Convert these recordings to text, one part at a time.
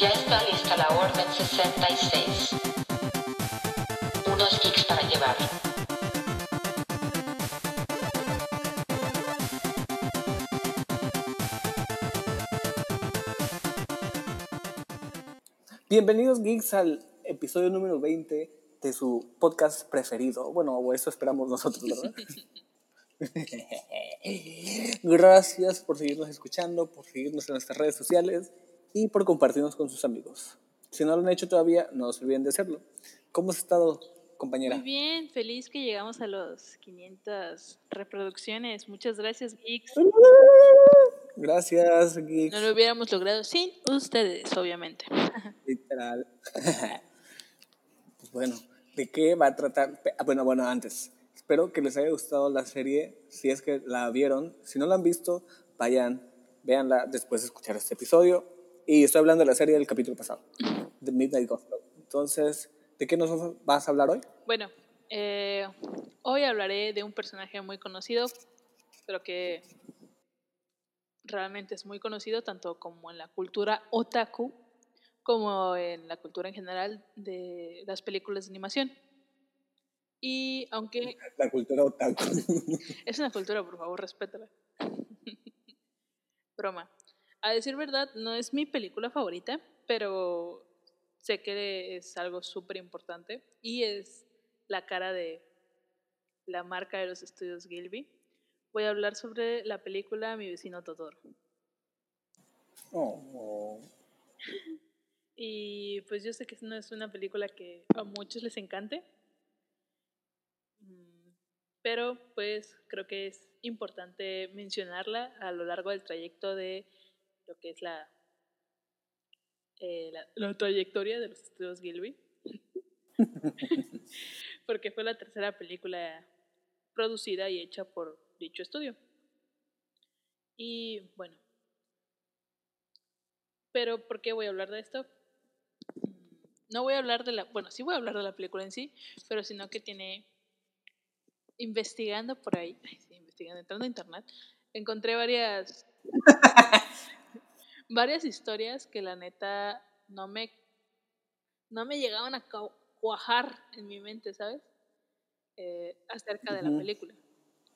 Ya está lista la Orden 66. Unos geeks para llevar. Bienvenidos geeks al episodio número 20 de su podcast preferido. Bueno, eso esperamos nosotros, ¿verdad? Gracias por seguirnos escuchando, por seguirnos en nuestras redes sociales y por compartirnos con sus amigos. Si no lo han hecho todavía, no se olviden de hacerlo. ¿Cómo has estado, compañera? Muy bien, feliz que llegamos a los 500 reproducciones. Muchas gracias, Geeks. Gracias, geeks. No lo hubiéramos logrado sin ustedes, obviamente. Literal. pues bueno, ¿de qué va a tratar? Ah, Bueno, bueno, antes. Espero que les haya gustado la serie, si es que la vieron. Si no la han visto, vayan, véanla después de escuchar este episodio. Y estoy hablando de la serie del capítulo pasado, de Midnight Gospel. Entonces, ¿de qué nos vas a hablar hoy? Bueno, eh, hoy hablaré de un personaje muy conocido, pero que realmente es muy conocido tanto como en la cultura otaku como en la cultura en general de las películas de animación. Y aunque La cultura otaku. Es una cultura, por favor, respétala. Broma. A decir verdad, no es mi película favorita, pero sé que es algo súper importante y es la cara de la marca de los estudios Gilby. Voy a hablar sobre la película Mi vecino Totoro. Oh, Y pues yo sé que no es una película que a muchos les encante, pero pues creo que es importante mencionarla a lo largo del trayecto de lo que es la, eh, la, la trayectoria de los estudios Gilby, porque fue la tercera película producida y hecha por dicho estudio. Y bueno, pero ¿por qué voy a hablar de esto? No voy a hablar de la, bueno, sí voy a hablar de la película en sí, pero sino que tiene, investigando por ahí, sí, investigando, entrando a internet, encontré varias, varias historias que la neta no me, no me llegaban a cuajar en mi mente, ¿sabes? Eh, acerca de la película.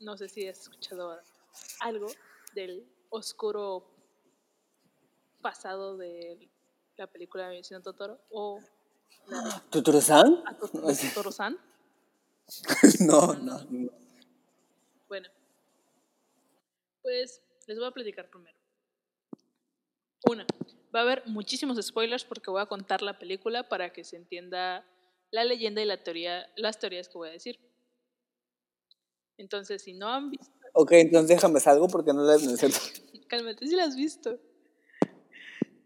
No sé si has escuchado algo del oscuro pasado de la película de Mi vecino Totoro o ¿Totoro-san? Totoro-san. no, no, no. Bueno, pues les voy a platicar primero. Una, va a haber muchísimos spoilers porque voy a contar la película para que se entienda la leyenda y la teoría, las teorías que voy a decir. Entonces, si no han visto, Ok, entonces déjame salgo porque no la cálmate, si la has visto.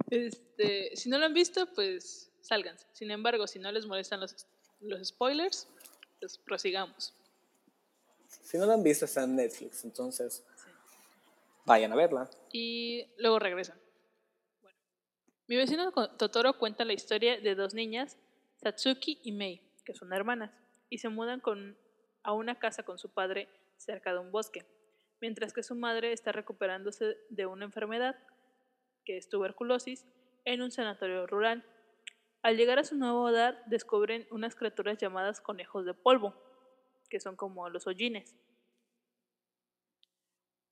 Este, si no lo han visto, pues sálganse. Sin embargo, si no les molestan los, los spoilers, pues prosigamos. Si no la han visto, está en Netflix, entonces vayan a verla. y luego regresan. Mi vecino Totoro cuenta la historia de dos niñas, Satsuki y Mei, que son hermanas, y se mudan a una casa con su padre cerca de un bosque, mientras que su madre está recuperándose de una enfermedad, que es tuberculosis, en un sanatorio rural. Al llegar a su nuevo hogar, descubren unas criaturas llamadas conejos de polvo, que son como los hollines.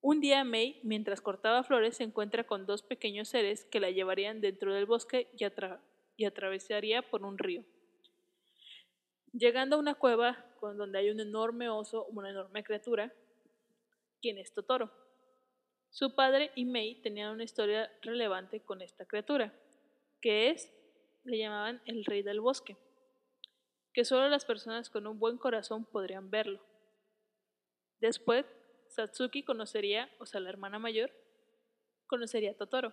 Un día May, mientras cortaba flores, se encuentra con dos pequeños seres que la llevarían dentro del bosque y, atra- y atravesaría por un río. Llegando a una cueva donde hay un enorme oso, una enorme criatura, quien es Totoro. Su padre y May tenían una historia relevante con esta criatura, que es, le llamaban el rey del bosque, que solo las personas con un buen corazón podrían verlo. Después, Satsuki conocería, o sea, la hermana mayor, conocería a Totoro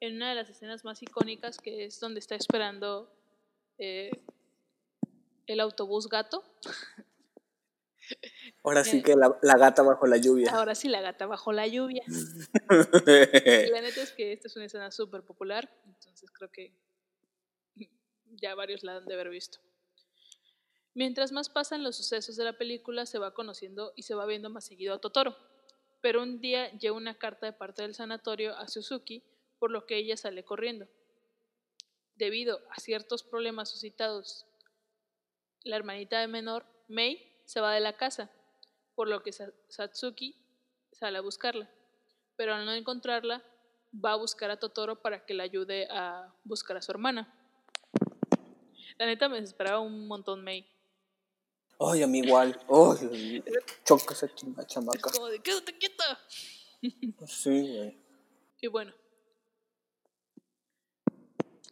en una de las escenas más icónicas que es donde está esperando eh, el autobús gato. Ahora sí Eh. que la, la gata bajo la lluvia. Ahora sí, la gata bajo la lluvia. Y la neta es que esta es una escena súper popular, entonces creo que ya varios la han de haber visto. Mientras más pasan los sucesos de la película, se va conociendo y se va viendo más seguido a Totoro. Pero un día llega una carta de parte del sanatorio a Suzuki, por lo que ella sale corriendo. debido a ciertos problemas suscitados, la hermanita de menor, Mei, se va de la casa, por lo que Sa- Satsuki sale a buscarla. Pero al no encontrarla, va a buscar a Totoro para que le ayude a buscar a su hermana. La neta me desesperaba un montón Mei. Ay, a mí igual. Ay, choca esa Es chamaca. como de, quédate quieta. Sí, güey. Y bueno.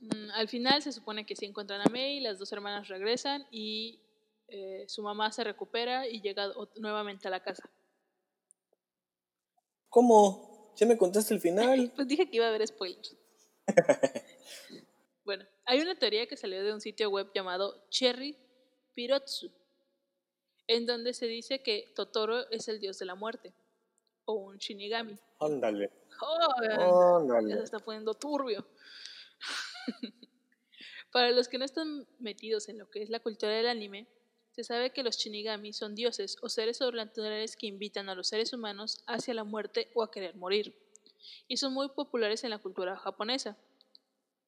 Mm, al final se supone que sí encuentran a Mei, las dos hermanas regresan y eh, su mamá se recupera y llega nuevamente a la casa. ¿Cómo? ¿Ya me contaste el final? Pues dije que iba a haber spoilers. bueno, hay una teoría que salió de un sitio web llamado Cherry Pirotsu, en donde se dice que Totoro es el dios de la muerte, o un Shinigami. Ándale. ¡Oh! Ya se Ándale. está poniendo turbio. Para los que no están metidos en lo que es la cultura del anime, se sabe que los Shinigami son dioses o seres sobrenaturales que invitan a los seres humanos hacia la muerte o a querer morir, y son muy populares en la cultura japonesa.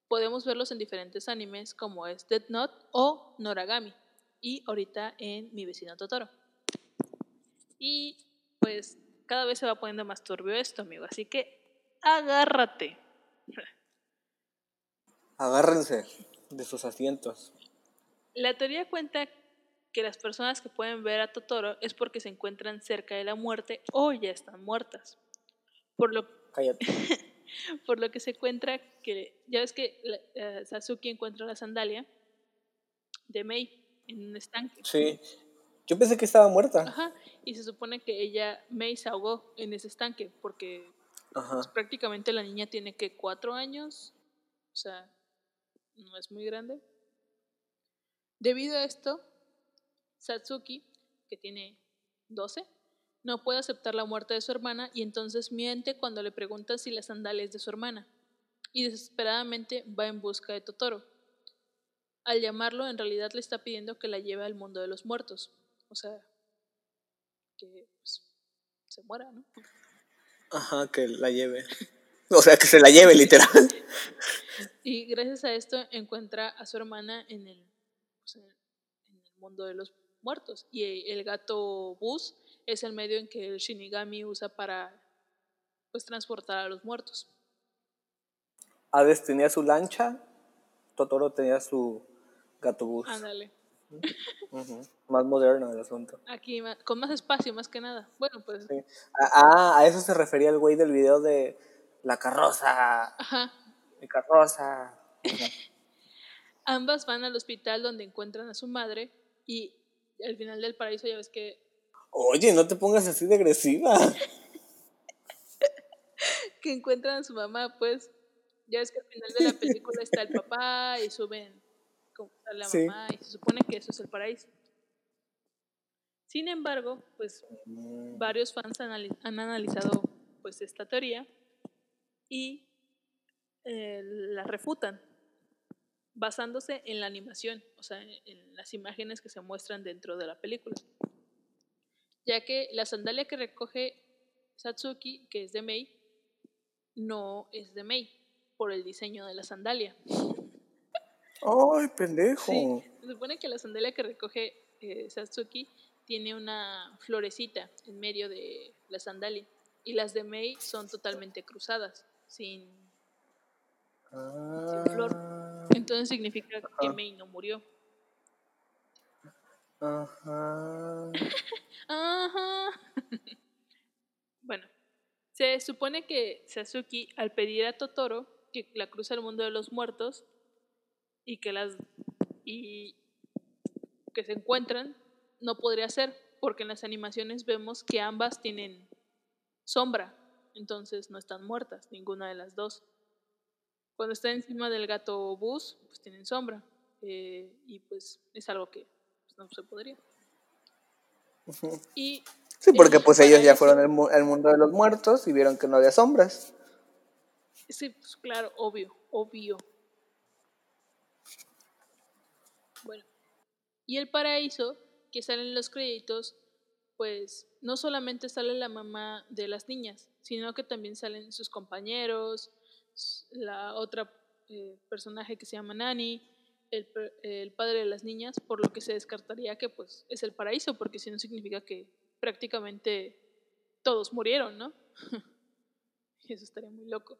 Podemos verlos en diferentes animes como es Death Note o Noragami, y ahorita en Mi vecino Totoro. Y pues cada vez se va poniendo más turbio esto, amigo, así que agárrate. Agárrense de sus asientos. La teoría cuenta que las personas que pueden ver a Totoro es porque se encuentran cerca de la muerte o ya están muertas. Por lo, Cállate. por lo que se encuentra que, ya ves que eh, Sasuke encuentra la sandalia de Mei en un estanque. Sí. Yo pensé que estaba muerta. Ajá, y se supone que ella, Mei, se ahogó en ese estanque porque Ajá. pues, prácticamente la niña tiene que cuatro años, o sea, no es muy grande. Debido a esto, Satsuki, que tiene 12, no puede aceptar la muerte de su hermana y entonces miente cuando le preguntan si la sandalia es de su hermana. Y desesperadamente va en busca de Totoro. Al llamarlo, en realidad le está pidiendo que la lleve al mundo de los muertos. O sea, que pues, se muera, ¿no? Ajá, que la lleve. O sea, que se la lleve, literal. Y gracias a esto encuentra a su hermana en el, pues, en mundo de los muertos. Y el gato Bus es el medio en que el Shinigami usa para pues transportar a los muertos. Hades tenía su lancha, Totoro tenía su gato bus. Ándale. Más moderno el asunto. Aquí con más espacio más que nada. Bueno, pues Sí. Ah, a eso se refería el güey del video de la carroza, ajá. mi carroza. Ajá. Ambas van al hospital donde encuentran a su madre y al final del paraíso ya ves que Oye, no te pongas así de agresiva. que encuentran a su mamá, pues ya ves que al final de la película está el papá y suben está la Sí. mamá y se supone que eso es el paraíso. Sin embargo, pues varios fans han analizado pues esta teoría y eh, la refutan basándose en la animación, o sea, en las imágenes que se muestran dentro de la película. Ya que la sandalia que recoge Satsuki, que es de Mei, no es de Mei por el diseño de la sandalia. Ay, pendejo. Sí, se supone que la sandalia que recoge eh, Satsuki tiene una florecita en medio de la sandalia y las de Mei son totalmente cruzadas, sin, Ah, flor. entonces significa que. Mei no murió. Ajá. Ajá. bueno, se supone que Sasuke al pedir a Totoro que la cruce al mundo de los muertos y que las y que se encuentran no podría ser porque en las animaciones vemos que ambas tienen sombra, entonces no están muertas ninguna de las dos. Cuando está encima del gato bus, pues tienen sombra eh, y pues es algo que pues, no se podría. Y Sí, porque el pues ellos ya fueron al, al mundo de los muertos y vieron que no había sombras. Sí, pues claro, obvio, obvio. Bueno, y el paraíso, que sale en los créditos, pues no solamente sale la mamá de las niñas, sino que también salen sus compañeros, la otra eh, personaje que se llama Nani, el, el padre de las niñas, por lo que se descartaría que pues es el paraíso, porque si no significa que prácticamente todos murieron, ¿no? Eso estaría muy loco.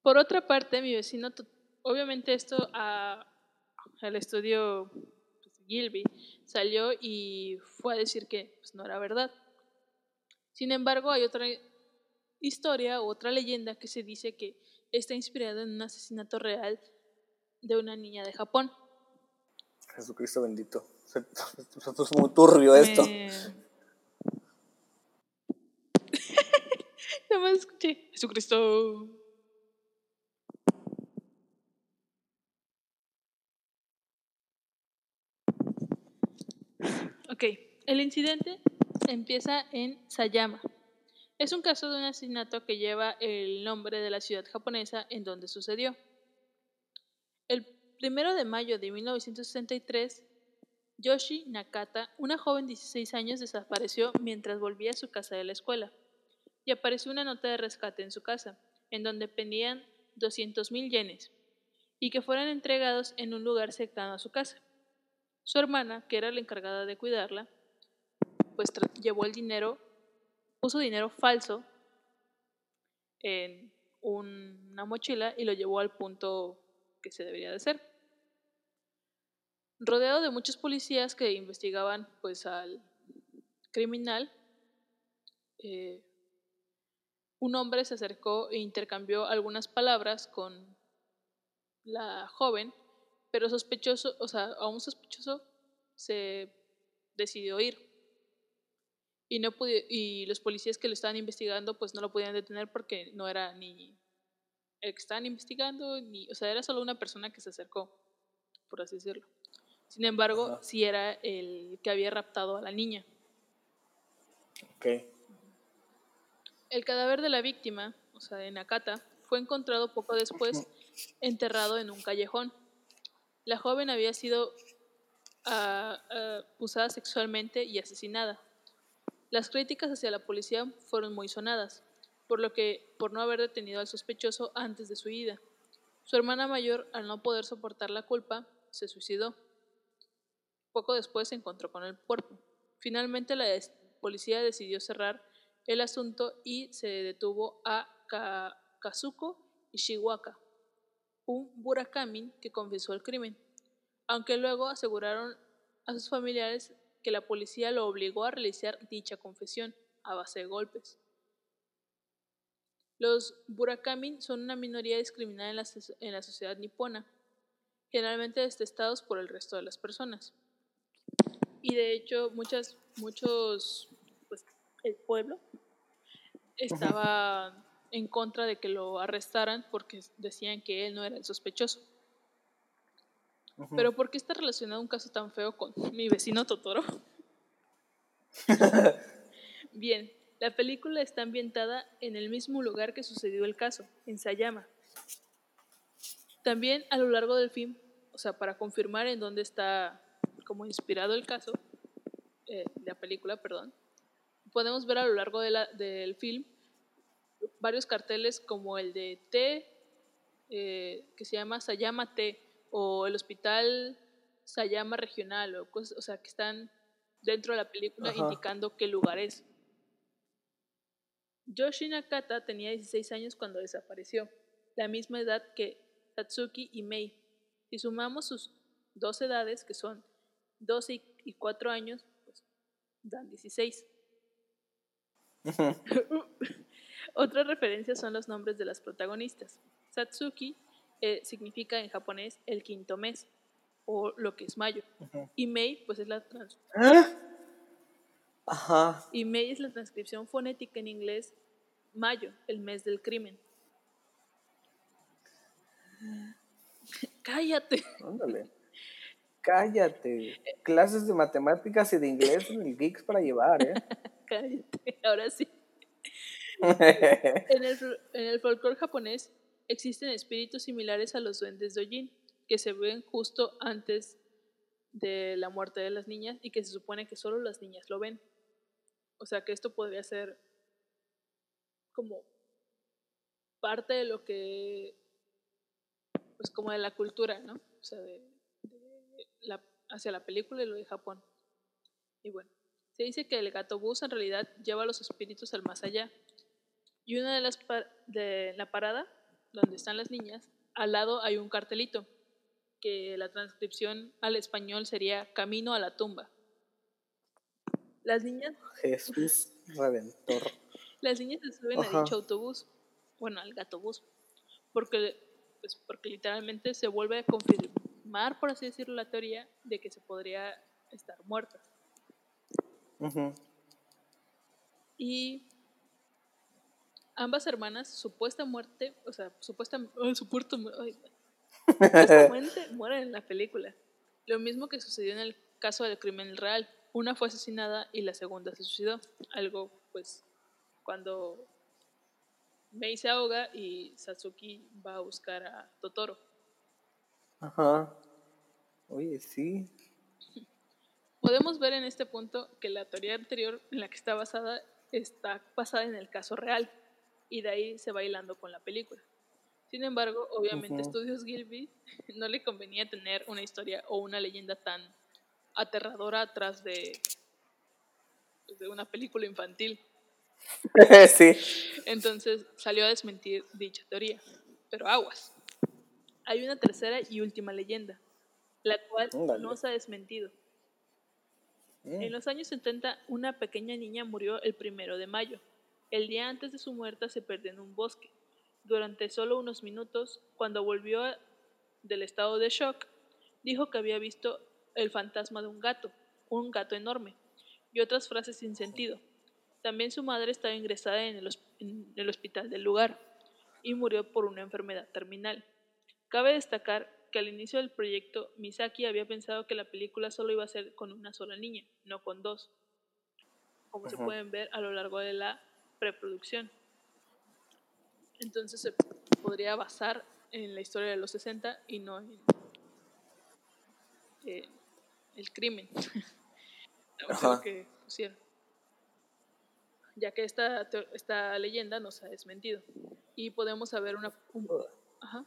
Por otra parte, mi vecino, obviamente esto al estudio Gilby salió y fue a decir que pues, no era verdad. Sin embargo, hay otra historia o otra leyenda que se dice que está inspirada en un asesinato real de una niña de Japón. Jesucristo bendito. Se, se puso muy turbio esto. Me- Nada más escuché Jesucristo. Ok, el incidente empieza en Sayama. Es un caso de un asesinato que lleva el nombre de la ciudad japonesa en donde sucedió. El primero de mayo de 1963, Yoshi Nakata, una joven de 16 años, desapareció mientras volvía a su casa de la escuela y apareció una nota de rescate en su casa, en donde pendían 200 mil yenes y que fueran entregados en un lugar cercano a su casa. Su hermana, que era la encargada de cuidarla, pues llevó el dinero, puso dinero falso en un- una mochila y lo llevó al punto que se debería de hacer. Rodeado de muchos policías que investigaban pues al criminal, eh, un hombre se acercó e intercambió algunas palabras con la joven, pero sospechoso, o sea, a un sospechoso se decidió ir. Y, no pudi- y los policías que lo estaban investigando pues no lo podían detener porque no era ni el que estaban investigando, ni, o sea, era solo una persona que se acercó, por así decirlo. Sin embargo, Ajá. sí era el que había raptado a la niña. Ok. El cadáver de la víctima, o sea, de Nakata, fue encontrado poco después enterrado en un callejón. La joven había sido abusada sexualmente y asesinada. Las críticas hacia la policía fueron muy sonadas, por lo que por no haber detenido al sospechoso antes de su ida. Su hermana mayor, al no poder soportar la culpa, se suicidó. Poco después se encontró con el cuerpo. Finalmente la policía decidió cerrar el asunto y se detuvo a Ka- Kazuko Ishiwaka, un burakamin que confesó el crimen, aunque luego aseguraron a sus familiares que la policía lo obligó a realizar dicha confesión a base de golpes. Los burakamin son una minoría discriminada en la, en la sociedad nipona, generalmente detestados por el resto de las personas. Y de hecho, muchas, muchos, pues, el pueblo estaba en contra de que lo arrestaran porque decían que él no era el sospechoso. Pero ¿por qué está relacionado un caso tan feo con mi vecino Totoro? Bien, la película está ambientada en el mismo lugar que sucedió el caso, en Sayama. También a lo largo del film, o sea, para confirmar en dónde está como inspirado el caso, eh, la película, perdón, podemos ver a lo largo de la- del film varios carteles como el de T, eh, que se llama Sayama T, o el hospital Sayama Regional, o, cosas, o sea, que están dentro de la película Ajá. indicando qué lugar es. Yoshi Nakata tenía 16 años cuando desapareció, la misma edad que Tatsuki y Mei. Si sumamos sus dos edades, que son 12 y- y 4 años, pues dan 16. Otras referencias son los nombres de las protagonistas. Satsuki eh, significa en japonés el quinto mes, o lo que es mayo. Y Mei, pues es la trans- ¿Ah? Ajá. y Mei es la transcripción fonética en inglés mayo, el mes del crimen. Cállate. Ándale. Cállate. Clases de matemáticas y de inglés en el Geeks para llevar, ¿eh? Cállate. Ahora sí. En el, en el folclore japonés existen espíritus similares a los duendes dojin, que se ven justo antes de la muerte de las niñas y que se supone que solo las niñas lo ven. O sea que esto podría ser como parte de lo que como de la cultura, ¿no? O sea, de, de la, hacia la película y lo de Japón. Y bueno, se dice que el gato bus en realidad lleva a los espíritus al más allá. Y una de las par- de la parada, donde están las niñas, al lado hay un cartelito, que la transcripción al español sería Camino a la tumba. Las niñas, Jesús Redentor. las niñas se suben a Ajá. dicho autobús, bueno, al gato bus, porque, pues, porque literalmente se vuelve a confirmar, por así decirlo, la teoría de que se podría estar muerta. Ujú. Y ambas hermanas, supuesta muerte, o sea, supuesta, mu- ay, supuestamente mueren en la película. Lo mismo que sucedió en el caso del crimen real. Una fue asesinada y la segunda se suicidó. Algo, pues, cuando Mei se ahoga y Satsuki va a buscar a Totoro. Ajá. Oye, sí. Podemos ver en este punto que la teoría anterior en la que está basada está basada en el caso real y de ahí se va hilando con la película. Sin embargo, obviamente Ujú. Studios Gilby no le convenía tener una historia o una leyenda tan aterradora atrás de, de una película infantil. sí. Entonces salió a desmentir dicha teoría. Pero aguas. Hay una tercera y última leyenda, la cual no se ha desmentido. Mm. En los años 70, una pequeña niña murió el primero de mayo. El día antes de su muerte se perdió en un bosque. Durante solo unos minutos, cuando volvió del estado de shock, dijo que había visto el fantasma de un gato, un gato enorme, y otras frases sin sentido. También su madre estaba ingresada en el, hos- en el hospital del lugar y murió por una enfermedad terminal. Cabe destacar que al inicio del proyecto, Misaki había pensado que la película solo iba a ser con una sola niña, no con dos, como se pueden ver a lo largo de la preproducción. Entonces se podría basar en la historia de los 60 y no en eh, el crimen que pusieron. Ya que esta, esta leyenda nos ha desmentido. Y podemos saber una... un- ajá.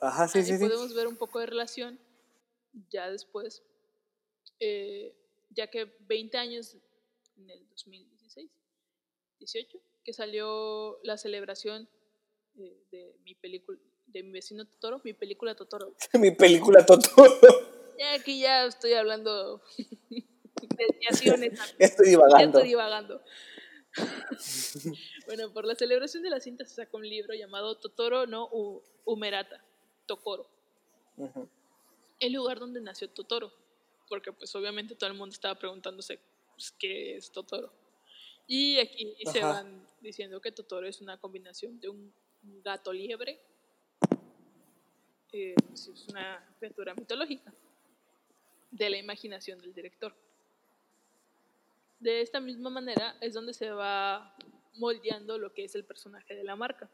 Ajá, sí, Ahí sí, sí. podemos ver un poco de relación ya después, eh, ya que 20 años en el 2016, 18, que salió la celebración eh, de mi película, de mi vecino Totoro, mi película Totoro. Mi película Totoro. Ya aquí ya estoy hablando desviaciones, estoy ya divagando. estoy divagando. bueno, por la celebración de la cinta se sacó un libro llamado Totoro no U- Umerata, Tokoro. El lugar donde nació Totoro, porque pues obviamente todo el mundo estaba preguntándose pues, qué es Totoro. Y aquí se Ajá. van diciendo que Totoro es una combinación de un gato liebre, eh, pues, es una criatura mitológica de la imaginación del director. De esta misma manera es donde se va moldeando lo que es el personaje de la marca.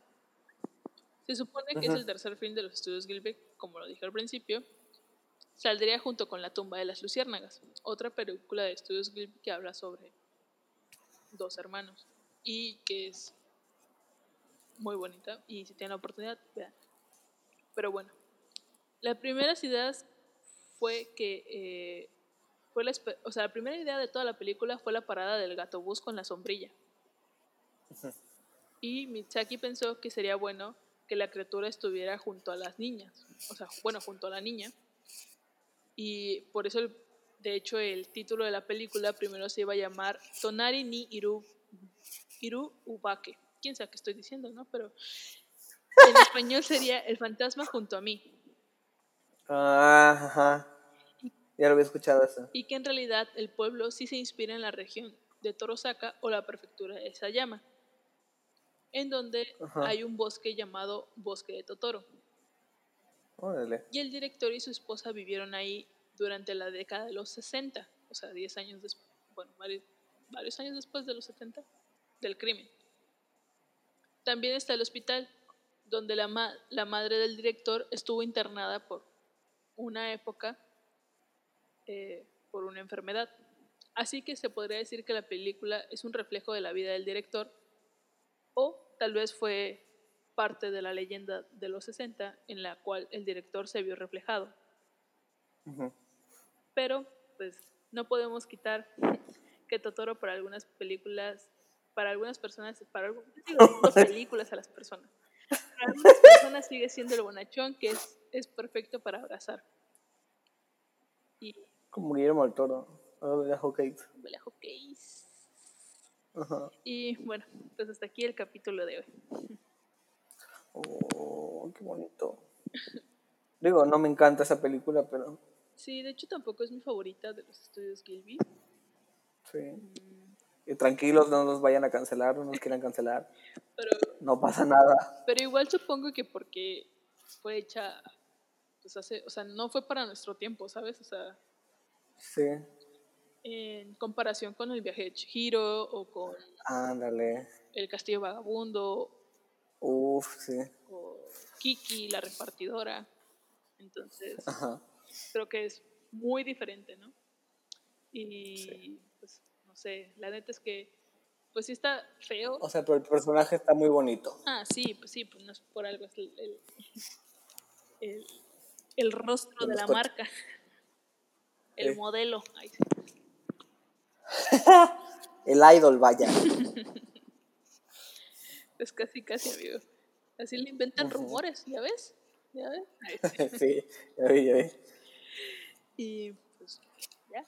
Se supone que es Ujú. el tercer film de los estudios Gilbert, como lo dije al principio. Saldría junto con La tumba de las luciérnagas, otra película de estudios Gilbert que habla sobre dos hermanos y que es muy bonita y si tienen la oportunidad, vean. Pero bueno, las primeras ideas fue que eh, fue la, o sea, la primera idea de toda la película fue la parada del gato bus con la sombrilla. Y Mitsaki pensó que sería bueno que la criatura estuviera junto a las niñas, o sea, bueno, junto a la niña. Y por eso, el- de hecho, el título de la película primero se iba a llamar Tonari ni Iru, Iru Ubake. Quién sabe qué estoy diciendo, ¿no? Pero en español sería El fantasma junto a mí. Ah, ajá. Ya lo había escuchado eso. y que en realidad el pueblo sí se inspira en la región de Torosaka o la prefectura de Sayama, en donde Ajá. hay un bosque llamado Bosque de Totoro. Y el director y su esposa vivieron ahí durante la década de los 60, o sea, 10 años después, bueno, varios, años después de los 70 del crimen. También está el hospital, donde la madre del director estuvo internada por una época eh, por una enfermedad. Así que se podría decir que la película es un reflejo de la vida del director o tal vez fue parte de la leyenda de los 60 en la cual el director se vio reflejado. Ujú. Pero, pues, no podemos quitar que Totoro para algunas películas, para algunas personas, para algu- yo digo, digo películas a las personas. Para algunas personas sigue siendo el bonachón que es, es perfecto para abrazar. Y Como Guillermo del Toro. o de la Hawkeye. huele a hotcakes. Ajá. Y bueno, pues hasta aquí el capítulo de hoy. Oh, qué bonito. Digo, no me encanta esa película, pero Sí, de hecho tampoco es mi favorita de los estudios Gilby. sí. Y tranquilos, no nos vayan a cancelar, no nos quieran cancelar. Pero, No pasa nada. pero igual supongo que porque fue hecha, pues hace, o sea, no fue para nuestro tiempo, ¿sabes? O sea, Sí. en comparación con el viaje de Chihiro o con Ándale. el castillo vagabundo Uf, sí. o Kiki, la repartidora. Entonces, Ajá. creo que es muy diferente, ¿no? Y pues, no sé, la neta es que, pues sí está feo. O sea, pero el personaje está muy bonito. Ah, sí, pues sí, pues no es por algo, es el, el, el- el rostro de la marca, el Sí. modelo. Ay, sí. El idol, vaya. Es casi, casi, amigo. Así le inventan rumores, ¿ya ves? ¿Ya ves? Sí. ya vi, ya vi. Y pues, ya.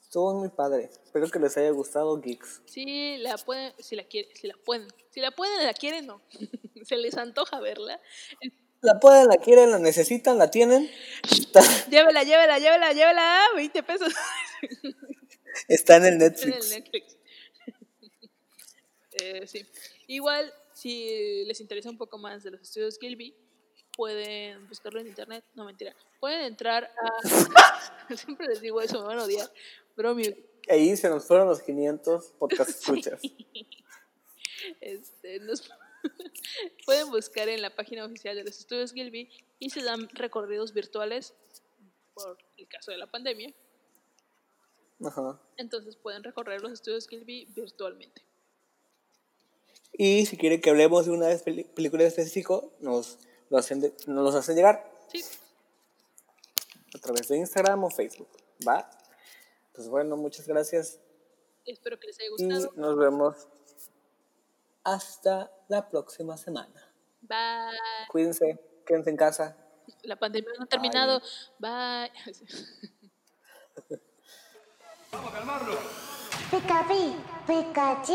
Estuvo muy padre. Espero que les haya gustado, geeks. Sí, la pueden, si la quieren, si la pueden, si la pueden, la quieren, no. Se les antoja verla. La pueden, la quieren, la necesitan, la tienen. Está, Llévela, llévela, llévela, llévela, 20 pesos está en el en el Netflix. Eh, sí. Igual, si les interesa un poco más de los estudios Gilby, pueden buscarlo en internet. No, mentira. Pueden entrar a. Siempre les digo eso, me van a odiar. Ahí se nos fueron los 500 podcast escuchas. Este, nos- pueden buscar en la página oficial de los estudios Gilby y se dan recorridos virtuales por el caso de la pandemia. Ajá. Entonces pueden recorrer los estudios Gilby virtualmente. Y si quieren que hablemos de una película en específico, nos lo hacen, de- nos los hacen llegar Sí, a través de Instagram o Facebook. ¿Va? Pues bueno, muchas gracias espero que les haya y gustado. nos vemos hasta la próxima semana. Bye. Cuídense, quédense en casa. La pandemia no ha terminado. Bye. Pika pi, Pikachu, Pika Pika Pikachu,